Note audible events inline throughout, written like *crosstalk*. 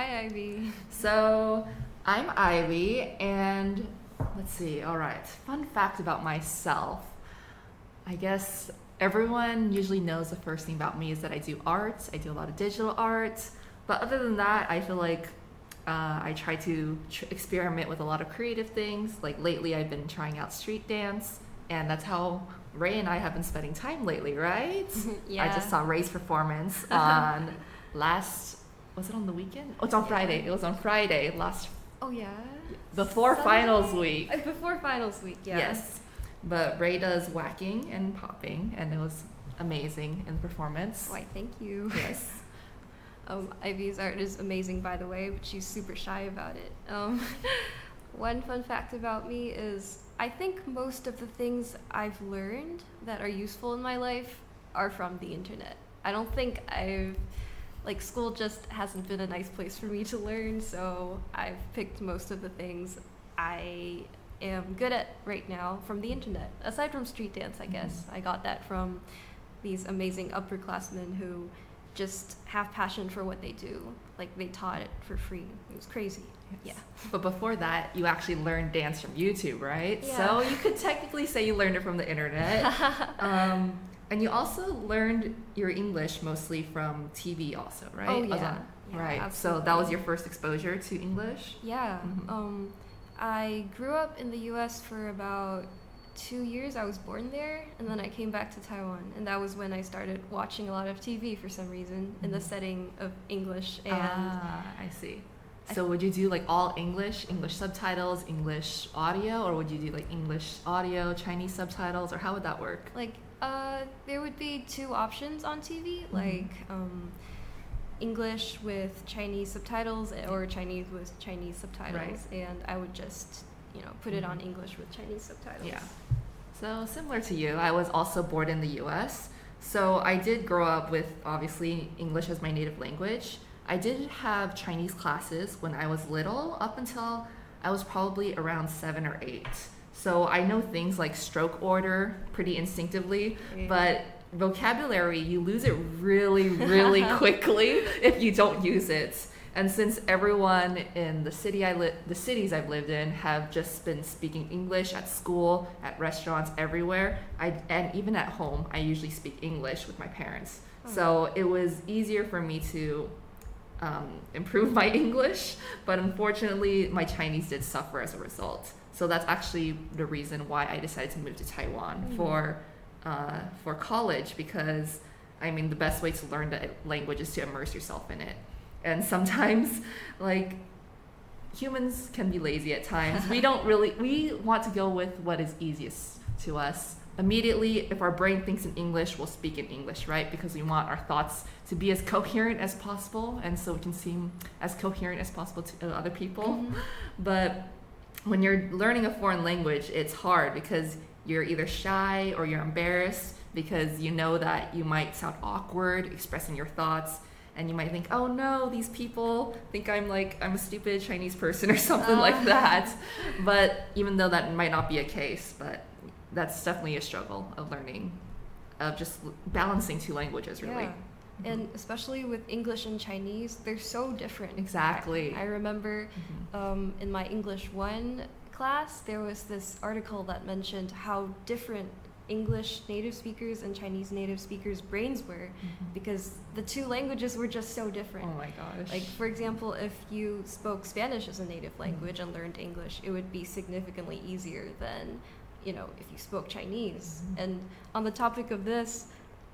Hi, Ivy. So, I'm Ivy, and let's see, all right, fun fact about myself. I guess everyone usually knows the first thing about me is that I do art, I do a lot of digital art, but other than that, I feel like uh, I try to tr- experiment with a lot of creative things. Like lately, I've been trying out street dance, and that's how Rey and I have been spending time lately, right? *laughs* yeah. I just saw Rey's performance *laughs* on last. Was it on the weekend? Oh, it's on. Friday. It was on Friday last Oh yeah. before Sunday? finals week. Uh, Before finals week. Yeah. Yes, but Rey does waacking and popping, and it was amazing in performance. Why? Thank you. Yes. *laughs* Um, Ivy's art is amazing, by the way, but she's super shy about it. Um, *laughs* one fun fact about me is I think most of the things I've learned that are useful in my life are from the internet. I don't think I've like school just hasn't been a nice place for me to learn, so I've picked most of the things I am good at right now from the internet. Aside from street dance, I guess. I got that from these amazing upperclassmen who just have passion for what they do. Like they taught it for free. It was crazy. Yes. But before that, you actually learned dance from YouTube, right? Yeah. So you could technically say you learned it from the internet. *laughs* um, and you also learned your English mostly from TV, also, right? Oh, yeah. Yeah, right. So that was your first exposure to English. Yeah. Mhm. Um, I grew up in the U.S. for about two years. I was born there, and then I came back to Taiwan, and that was when I started watching a lot of TV for some reason in the Mhm. setting of English and. ah, I see. So would you do like all English, English subtitles, English audio, or would you do like English audio, Chinese subtitles, or how would that work? like uh, there would be two options on TV, Mm-hmm. like um, English with Chinese subtitles or Chinese with Chinese subtitles, and I would just you know put it on Mhm. English with Chinese subtitles. Yeah. So similar to you, I was also born in the U.S. So I did grow up with obviously English as my native language. I did have Chinese classes when I was little, up until I was probably around seven or eight. So I know things like stroke order pretty instinctively, Yeah. but vocabulary you lose it really, really *laughs* quickly if you don't use it. And since everyone in the city I li- the cities I've lived in have just been speaking English at school, at restaurants, everywhere, I and even at home, I usually speak English with my parents. Oh. So it was easier for me to um, improve *laughs* my English, but unfortunately, my Chinese did suffer as a result. So that's actually the reason why I decided to move to Taiwan Mm. for uh, for college because I mean the best way to learn the language is to immerse yourself in it, and *laughs* sometimes like humans can be lazy at times. we don't really we want to go with what is easiest to us. Immediately, if our brain thinks in English, we'll speak in English, right? Because we want our thoughts to be as coherent as possible, and so we can seem as coherent as possible to uh, other people. Mhm. *laughs* But when you're learning a foreign language, it's hard because you're either shy or you're embarrassed because you know that you might sound awkward expressing your thoughts and you might think, "Oh no, these people think I'm like I'm a stupid Chinese person or *laughs* something like Ah. that." But even though that might not be a case, but that's definitely a struggle of learning of just balancing two languages really. Yeah. And especially with English and Chinese, they're so different. Exactly. I, I remember Mhm. um, in my English 1 class, there was this article that mentioned how different English native speakers and Chinese native speakers' brains were Mhm. because the two languages were just so different. Oh my gosh. Like, for example, if you spoke Spanish as a native Mm-hmm. language and learned English, it would be significantly easier than, you know, if you spoke Chinese. Mhm. And on the topic of this,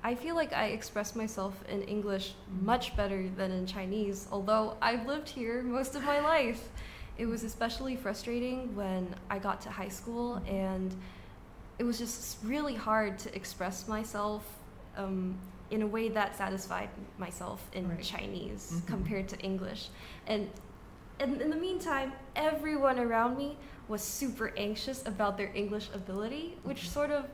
I feel like I express myself in English much better than in Chinese, although I've lived here most of my life. It was especially frustrating when I got to high school and it was just really hard to express myself um, in a way that satisfied myself in Right. Chinese Mhm. compared to English. And, and in the meantime, everyone around me was super anxious about their English ability, which Mhm. sort of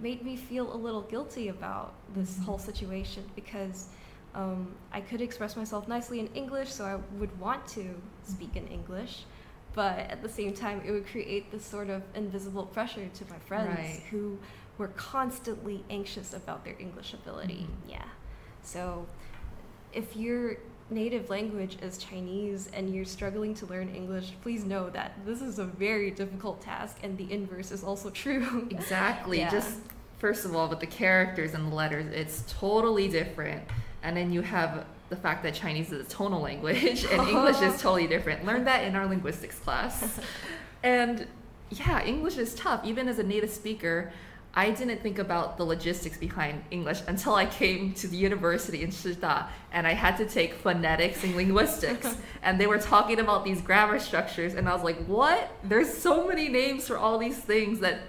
made me feel a little guilty about this Mhm. whole situation because um, I could express myself nicely in English, so I would want to speak in English. But at the same time, it would create this sort of invisible pressure to my friends Right. who were constantly anxious about their English ability. Mhm. Yeah. So if you're native language is Chinese and you're struggling to learn English, please know that this is a very difficult task and the inverse is also *laughs* true. Exactly. Yeah. Just first of all, with the characters and the letters, it's totally different. And then you have the fact that Chinese is a tonal language and English is *laughs* totally different. Learn that in our linguistics class. *laughs* and yeah, English is tough. Even as a native speaker, I didn't think about the logistics behind English until I came to the university in Shida and I had to take phonetics and linguistics. *laughs* and they were talking about these grammar structures, and I was like, what? There's so many names for all these things that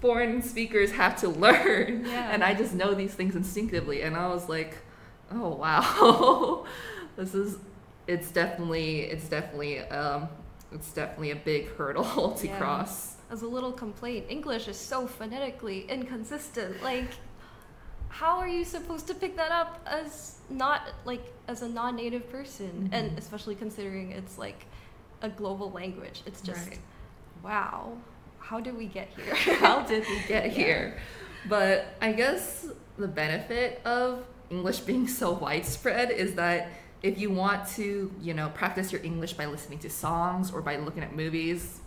foreign speakers have to *laughs* learn. Yeah. And I just know these things instinctively. And I was like, oh, wow. *laughs* this is, it's definitely, it's definitely, um, it's definitely a big hurdle to Yeah. cross. As a little complaint, English is so phonetically inconsistent. Like, how are you supposed to pick that up as not like as a non-native person? And Mhm. especially considering it's like a global language, it's just Right. wow. How did we get here? *laughs* how did we get *laughs* here? But I guess the benefit of English being so widespread is that if you want to, you know, practice your English by listening to songs or by looking at movies,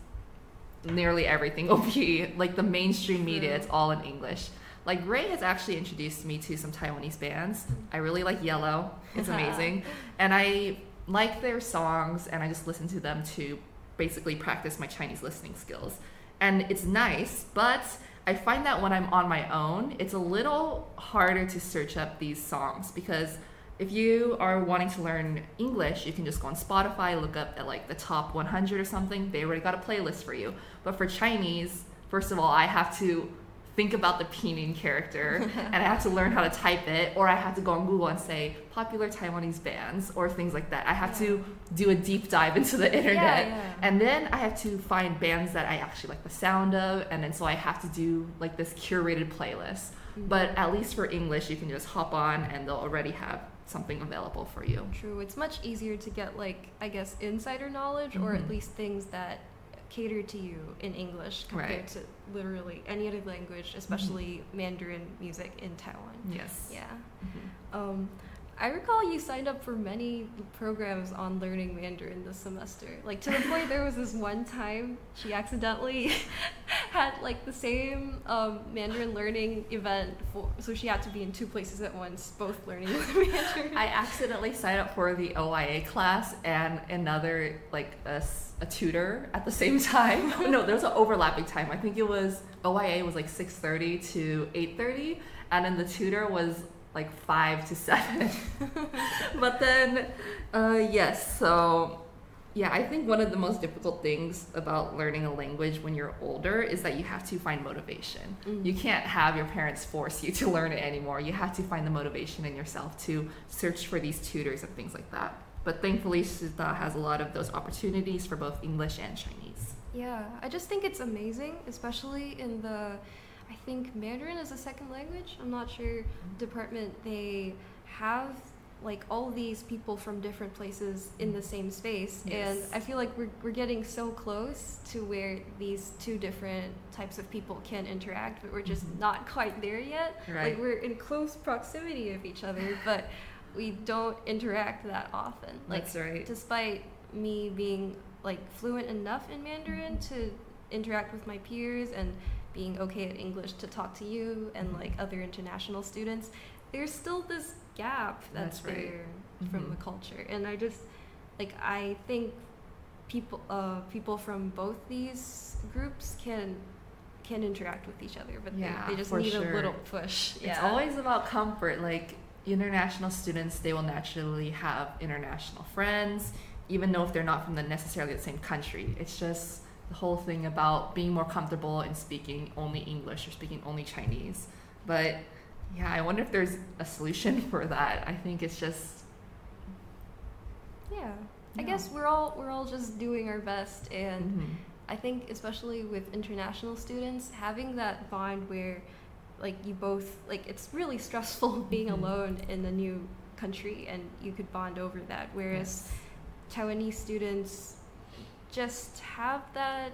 nearly everything *laughs* will be like the mainstream mm-hmm. media, it's all in English. Like Rey has actually introduced me to some Taiwanese bands. I really like Yellow. It's *laughs* amazing. and I like their songs and I just listen to them to basically practice my Chinese listening skills. And it's nice, but I find that when I'm on my own, it's a little harder to search up these songs because if you are wanting to learn English, you can just go on Spotify, look up at like the top 100 or something. They already got a playlist for you. But for Chinese, first of all, I have to think about the pinyin character *laughs* and I have to learn how to type it, or I have to go on Google and say popular Taiwanese bands or things like that. I have to do a deep dive into the internet. yeah. And then I have to find bands that I actually like the sound of, and then so I have to do like this curated playlist. Mhm. But at least for English, you can just hop on and they'll already have something available for you. True. It's much easier to get like I guess insider knowledge or at Mhm. least things that cater to you in English compared Right. to literally any other language, especially Mandarin music in Taiwan. Yes. Yeah. Mhm. Um, I recall you signed up for many programs on learning Mandarin this semester. Like to the point there was this one time she accidentally *laughs* had like the same um, Mandarin learning event for so she had to be in two places at once, both learning *laughs* Mandarin. I accidentally signed up for the OIA class and another like a tutor at the same time. *laughs* no, there was an overlapping time. I think it was OIA was like 6:30 to 8:30 and then the tutor was like 5 to 7. *laughs* but then uh yes, so yeah, I think one of the most difficult things about learning a language when you're older is that you have to find motivation. Mm. You can't have your parents force you to *laughs* learn it anymore. You have to find the motivation in yourself to search for these tutors and things like that. But thankfully, Shida has a lot of those opportunities for both English and Chinese. Yeah, I just think it's amazing, especially in the, I think Mandarin is a second language. I'm not sure department they have like all these people from different places in the same space, and I feel like we're we're getting so close to where these two different types of people can interact, but we're just Mhm. not quite there yet. Right. Like we're in close proximity of each other, *laughs* but we don't interact that often. Like That's right. despite me being like fluent enough in Mandarin to interact with my peers and being okay at English to talk to you and like other international students, there's still this gap that's, That's right. there from Mhm. the culture. And I just like I think people uh people from both these groups can can interact with each other, but Yeah, they, they just need sure. a little push. It's always about comfort. Like international students, they will naturally have international friends, even though if they're not from the necessarily the same country. It's just the whole thing about being more comfortable in speaking only English or speaking only Chinese. But yeah, I wonder if there's a solution *laughs* for that. I think it's just yeah. I Yeah. guess we're all we're all just doing our best and Mhm. I think especially with international students, having that bond where like you both like it's really stressful *laughs* being Mhm. alone in a new country and you could bond over that. Whereas Taiwanese students just have that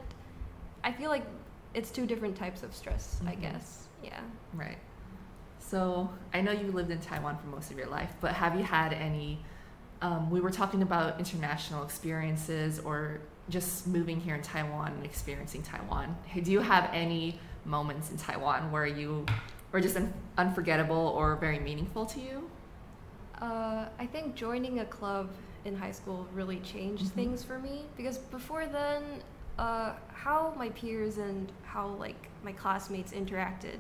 I feel like it's two different types of stress, I Mhm. guess. Yeah. Right. So I know you lived in Taiwan for most of your life, but have you had any um, we were talking about international experiences or just moving here in Taiwan and experiencing Taiwan. Do you have any moments in Taiwan where you were just un- unforgettable or very meaningful to you? Uh, I think joining a club in high school really changed Mhm. things for me because before then, uh, how my peers and how like my classmates interacted,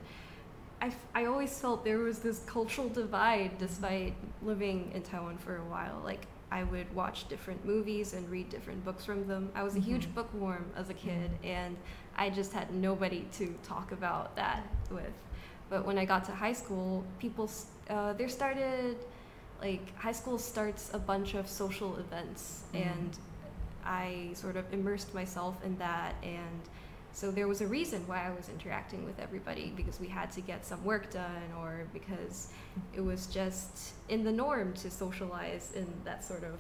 I, f- I always felt there was this cultural divide despite living in Taiwan for a while. Like I would watch different movies and read different books from them. I was a huge Mhm. bookworm as a kid, and I just had nobody to talk about that with. But when I got to high school, people uh, there started like high school starts a bunch of social events, Mhm. and I sort of immersed myself in that and. So there was a reason why I was interacting with everybody because we had to get some work done or because it was just in the norm to socialize in that sort of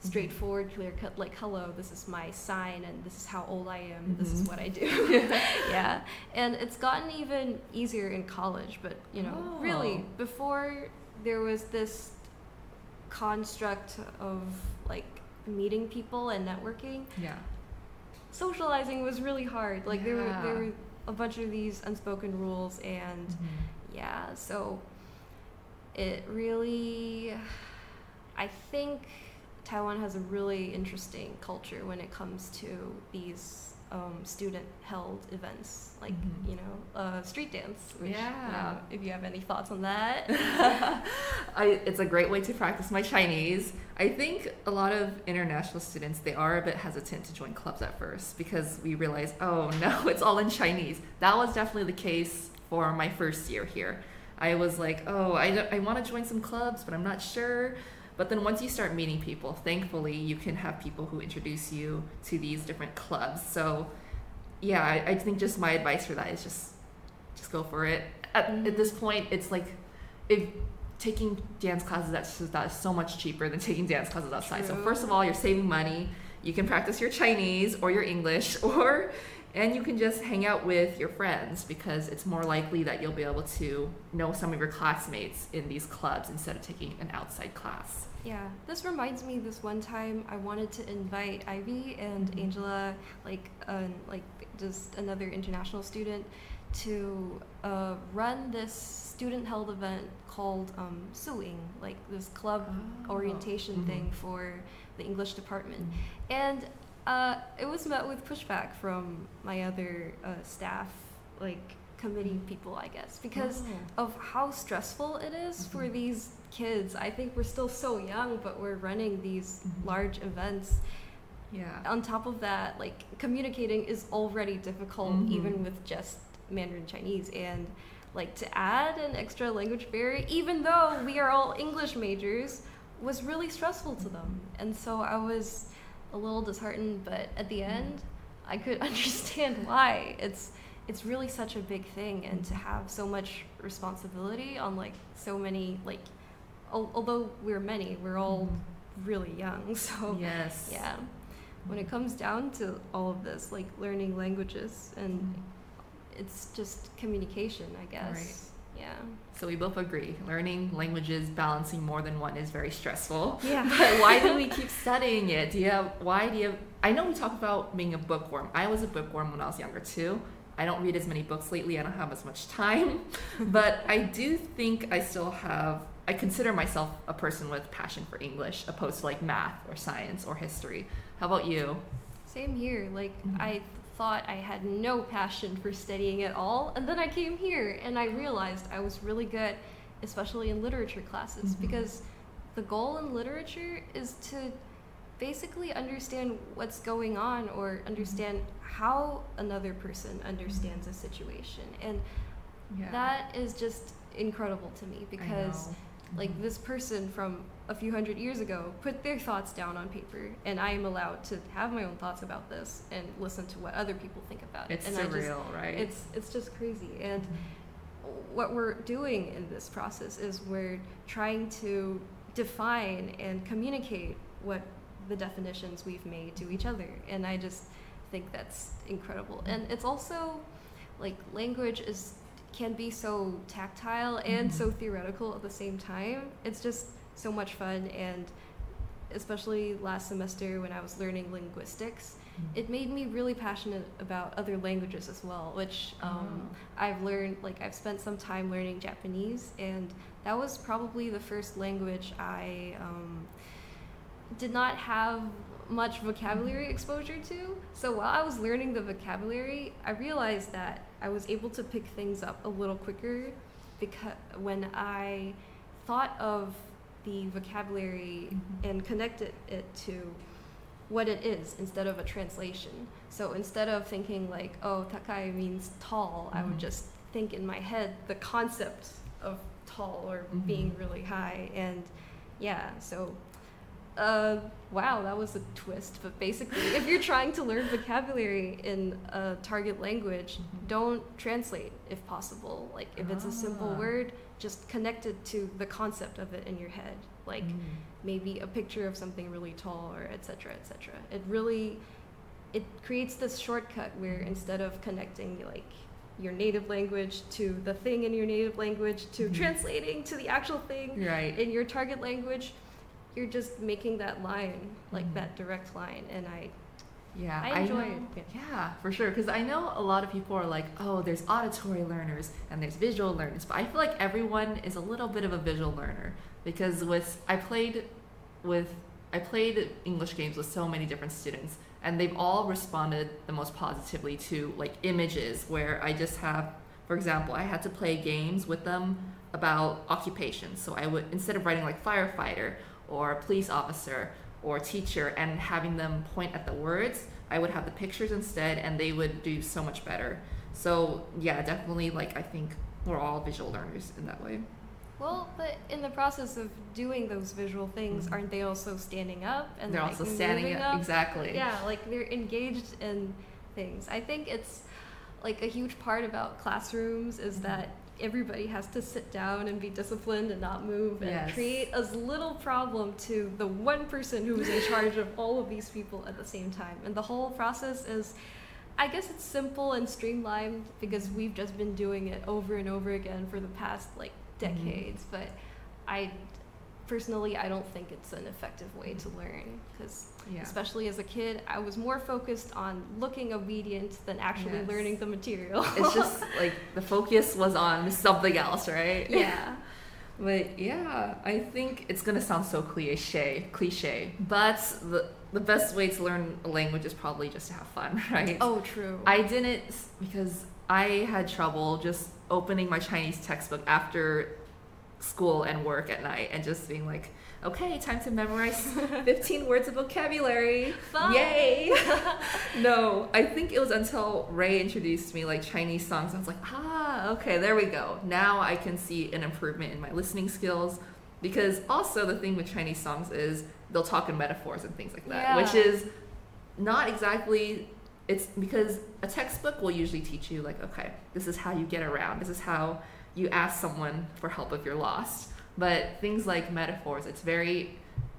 straightforward, clear cut, like, hello, this is my sign and this is how old I am, this is Mhm. what I do. *laughs* *laughs* yeah. And it's gotten even easier in college, but, you know, Oh. really, before there was this construct of like meeting people and networking, Yeah. socializing was really hard. Like, there, were, there were a bunch of these unspoken rules and mm-hmm. yeah so it really i think taiwan has a really interesting culture when it comes to these um, student held events like Mhm. you know uh, street dance which, Yeah. uh, if you have any thoughts on that *laughs* I, it's a great way to practice my Chinese. I think a lot of international students they are a bit hesitant to join clubs at first because we realize, oh *laughs* no, it's all in Chinese. That was definitely the case for my first year here. I was like, oh, I, I want to join some clubs, but I'm not sure. But then once you start meeting people, thankfully you can have people who introduce you to these different clubs. So yeah, I, I think just my advice for that is just just go for it. At, at this point, it's like if taking dance classes that's that is so much cheaper than taking dance classes outside. So first of all, you're saving money. You can practice your Chinese or your English, *laughs* or and you can just hang out with your friends because it's more likely that you'll be able to know some of your classmates in these clubs instead of taking an outside class. Yeah, this reminds me. This one time, I wanted to invite Ivy and Mhm. Angela, like, uh, like just another international student, to uh, run this student-held event called um, Suing, like this club Oh. orientation Mhm. thing for the English department, and uh, it was met with pushback from my other uh, staff, like committee people, I guess, because Oh. of how stressful it is for Mhm. these kids. I think we're still so young, but we're running these Mhm. large events. yeah. On top of that, like communicating is already difficult, Mhm. even with just Mandarin Chinese. And like to add an extra language barrier, even though we are all English majors, was really stressful to them. And so I was a little disheartened, but at the end, I could *laughs* understand why. It's it's really such a big thing, and to have so much responsibility on like so many like, al- although we're many, we're all mm-hmm. really young. *laughs* So yes. yeah, when it comes down to all of this, like learning languages, and mm-hmm. it's just communication, I guess. Right. Yeah. So we both agree. Learning languages, balancing more than one is very stressful. Yeah. *laughs* But why do we keep studying it? Do you have why do you have, I know we talk about being a bookworm. I was a bookworm when I was younger too. I don't read as many books lately. I don't have as much time. *laughs* but I do think I still have I consider myself a person with passion for English opposed to like math or science or history. How about you? Same here. Like Mhm. I thought I had no passion for studying at all, and then I came here and I realized I was really good, especially in literature classes, Mhm. because the goal in literature is to basically understand what's going on or understand how another person understands a situation, and Yeah. that is just incredible to me because like mm-hmm. this person from a few hundred years ago put their thoughts down on paper and i am allowed to have my own thoughts about this and listen to what other people think about it's it and surreal, just, right? it's it's just crazy. And what we're doing in this process is we're trying to define and communicate what the definitions we've made to each other. And i just think that's incredible. And it's also like language is can be so tactile and Mhm. so theoretical at the same time it's just so much fun and especially last semester when I was learning linguistics, Mm. it made me really passionate about other languages as well, which um, Oh. I've learned, like, I've spent some time learning Japanese, and that was probably the first language I um, did not have much vocabulary exposure to. So while I was learning the vocabulary, I realized that I was able to pick things up a little quicker because when I thought of the vocabulary Mhm. and connected it to what it is instead of a translation. So instead of thinking like, oh, takai means tall, I would Mhm. just think in my head the concept of tall or Mhm. being really high. And yeah, so uh, wow, that was a twist. But basically, if you're trying to learn vocabulary in a target language, Mhm. don't translate if possible. Like if it's a simple Ah. word, just connect it to the concept of it in your head. Like Mm. maybe a picture of something really tall or etc etc it really it creates this shortcut where instead of connecting like your native language to the thing in your native language to Mhm. translating to the actual thing Right. in your target language you're just making that line like Mhm. that direct line and i Yeah, I enjoy know, it. Yeah, for sure. Because I know a lot of people are like, oh, there's auditory learners and there's visual learners, but I feel like everyone is a little bit of a visual learner because with I played with I played English games with so many different students, and they've all responded the most positively to like images where I just have, for example, I had to play games with them about occupations. So I would instead of writing like firefighter or police officer or teacher and having them point at the words, I would have the pictures instead and they would do so much better. So, yeah, definitely like I think we're all visual learners in that way. well but in the process of doing those visual things Mhm. aren't they also standing up and They're like, also standing up, up exactly. Yeah, like they're engaged in things. I think it's like a huge part about classrooms is Mhm. that everybody has to sit down and be disciplined and not move and Yes. create as little problem to the one person who's in *laughs* charge of all of these people at the same time. And the whole process is I guess it's simple and streamlined because we've just been doing it over and over again for the past like mm-hmm. decades, but I personally I don't think it's an effective way to learn because Yeah. especially as a kid, I was more focused on looking obedient than actually Yes. learning the material. It's just *laughs* like the focus was on something else, right? yeah. *laughs* But yeah, I think it's gonna sound so cliche, cliche. But the the best way to learn a language is probably just to have fun, *laughs* right? Oh, true. I didn't because I had trouble just opening my Chinese textbook after school and work at night and just being like, okay, time to memorize *laughs* 15 words of vocabulary. Fun. Yay! *laughs* no, I think it was until Rey introduced me like Chinese songs. I was like, ah, okay, there we go. Now I can see an improvement in my listening skills. Because also the thing with Chinese songs is they'll talk in metaphors and things like that, which is not exactly it's because a textbook will usually teach you like okay this is how you get around this is how you ask someone for help if you're lost but things like metaphors it's very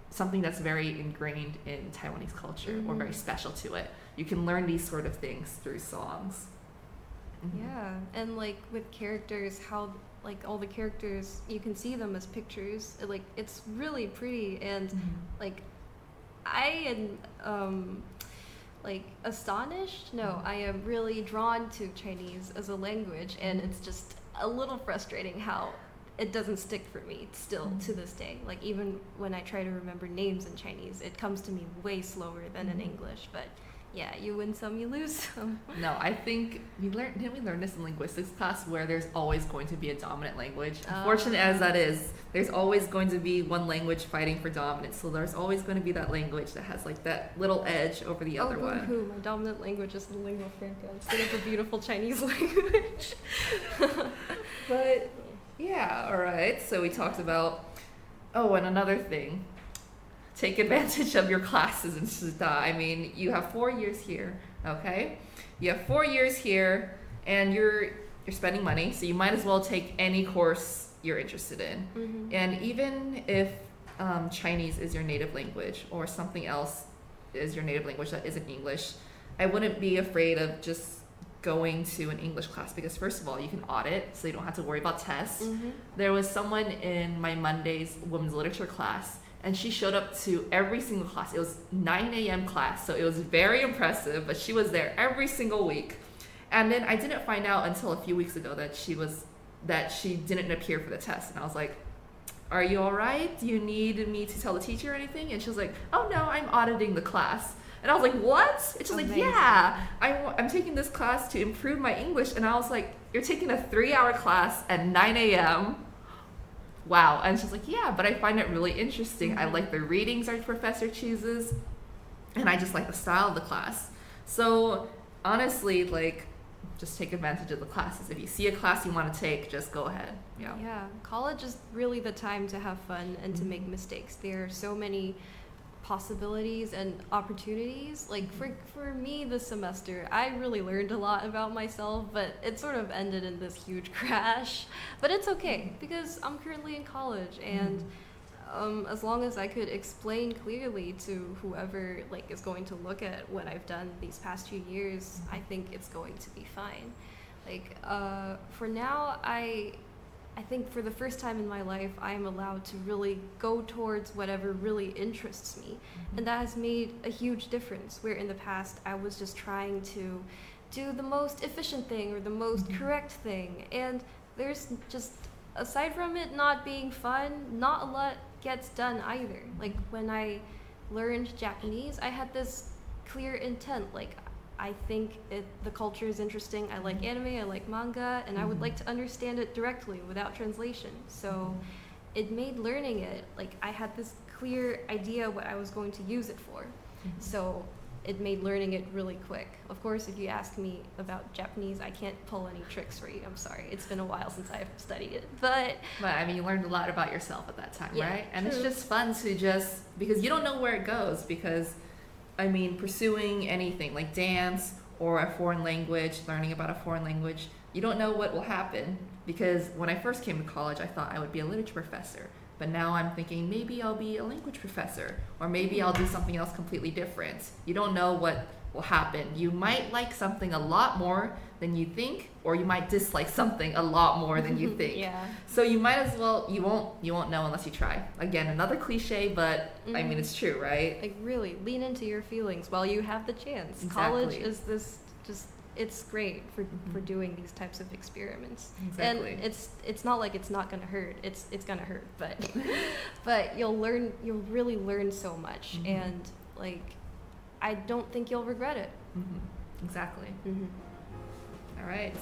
something that's very ingrained in taiwanese culture or Mhm. very special to it you can learn these sort of things through songs Mhm. Yeah, and like with characters, how like all the characters, you can see them as pictures. Like it's really pretty, and Mhm. like I am um, like astonished. No, I am really drawn to Chinese as a language, and it's just a little frustrating how it doesn't stick for me still to this day. Like even when I try to remember names in Chinese, it comes to me way slower than in Mhm. English. But yeah, you win some, you lose *laughs* some. No, I think we learned. Didn't we learn this in linguistics class where there's always going to be a dominant language? Unfortunate as that is, there's always going to be one language fighting for dominance. So there's always going to be that language that has like that little edge over the other oh, one. boo-hoo, my dominant language is the lingua franca instead of the beautiful Chinese *laughs* language. *laughs* But yeah, all right. So we talked about. Oh, and another thing. Take advantage of your classes in Shida. I mean, you have four years here, okay? You have four years here, and you're you're spending money, so you might as well take any course you're interested in. Mhm. And even if um, Chinese is your native language or something else is your native language that isn't English, I wouldn't be afraid of just going to an English class because, first of all, you can audit, so you don't have to worry about tests. Mhm. There was someone in my Monday's women's literature class, and she showed up to every single class. It was 9 a.m. class, so it was very impressive, but she was there every single week. And then I didn't find out until a few weeks ago that she was that she didn't appear for the test. And I was like, "Are you all right? Do you need me to tell the teacher or anything?" And she was like, "Oh no, I'm auditing the class." And I was like, "What?" And she's like, "Yeah, I'm, I'm taking this class to improve my English." And I was like, "You're taking a three-hour class at 9 a.m." Wow. And she's like, "Yeah, but I find it really interesting. I like the readings our professor chooses, and I just like the style of the class." So honestly, like, just take advantage of the classes. If you see a class you want to take, just go ahead. Yeah. Yeah, college is really the time to have fun and to make Mhm. mistakes. There are so many possibilities and opportunities. Like for for me this semester, I really learned a lot about myself, but it sort of ended in this huge *laughs* crash. But it's okay because I'm currently in college and um, as long as I could explain clearly to whoever like is going to look at what I've done these past few years, I think it's going to be fine. Like uh, for now, I I think for the first time in my life, I am allowed to really go towards whatever really interests me, and that has made a huge difference. Where in the past, I was just trying to do the most efficient thing or the most Mhm. correct thing, and there's just aside from it not being fun, not a lot gets done either. Like when I learned Japanese, I had this clear intent. Like I think it the culture is interesting. I like anime, I like manga, and I would Mhm. like to understand it directly without translation. So it made learning it like I had this clear idea what I was going to use it for. Mhm. So it made learning it really quick. Of course, if you ask me about Japanese, I can't pull any tricks for you. I'm sorry. It's been a while since I've studied it. But But I mean, you learned a lot about yourself at that time, Yeah, right? And it's just fun to just because you don't know where it goes. Because, I mean, pursuing anything like dance or a foreign language, learning about a foreign language, you don't know what will happen. Because when I first came to college, I thought I would be a literature professor. But now I'm thinking maybe I'll be a language professor, or maybe I'll do something else completely different. You don't know what will happen. You might like something a lot more than you think, or you might dislike something a lot more than you *laughs* think. yeah. So you might as well you won't you won't know unless you try. Again, another cliche, but I mean it's true, right? Like really lean into your feelings while you have the chance. Exactly. College is this just it's great for, for Mhm. doing these types of experiments. Exactly. And it's it's not like it's not gonna hurt. It's it's gonna hurt, but *laughs* but you'll learn you'll really learn so much Mhm. and like I don't think you'll regret it. Mhm. Exactly. Mm-hmm. All right.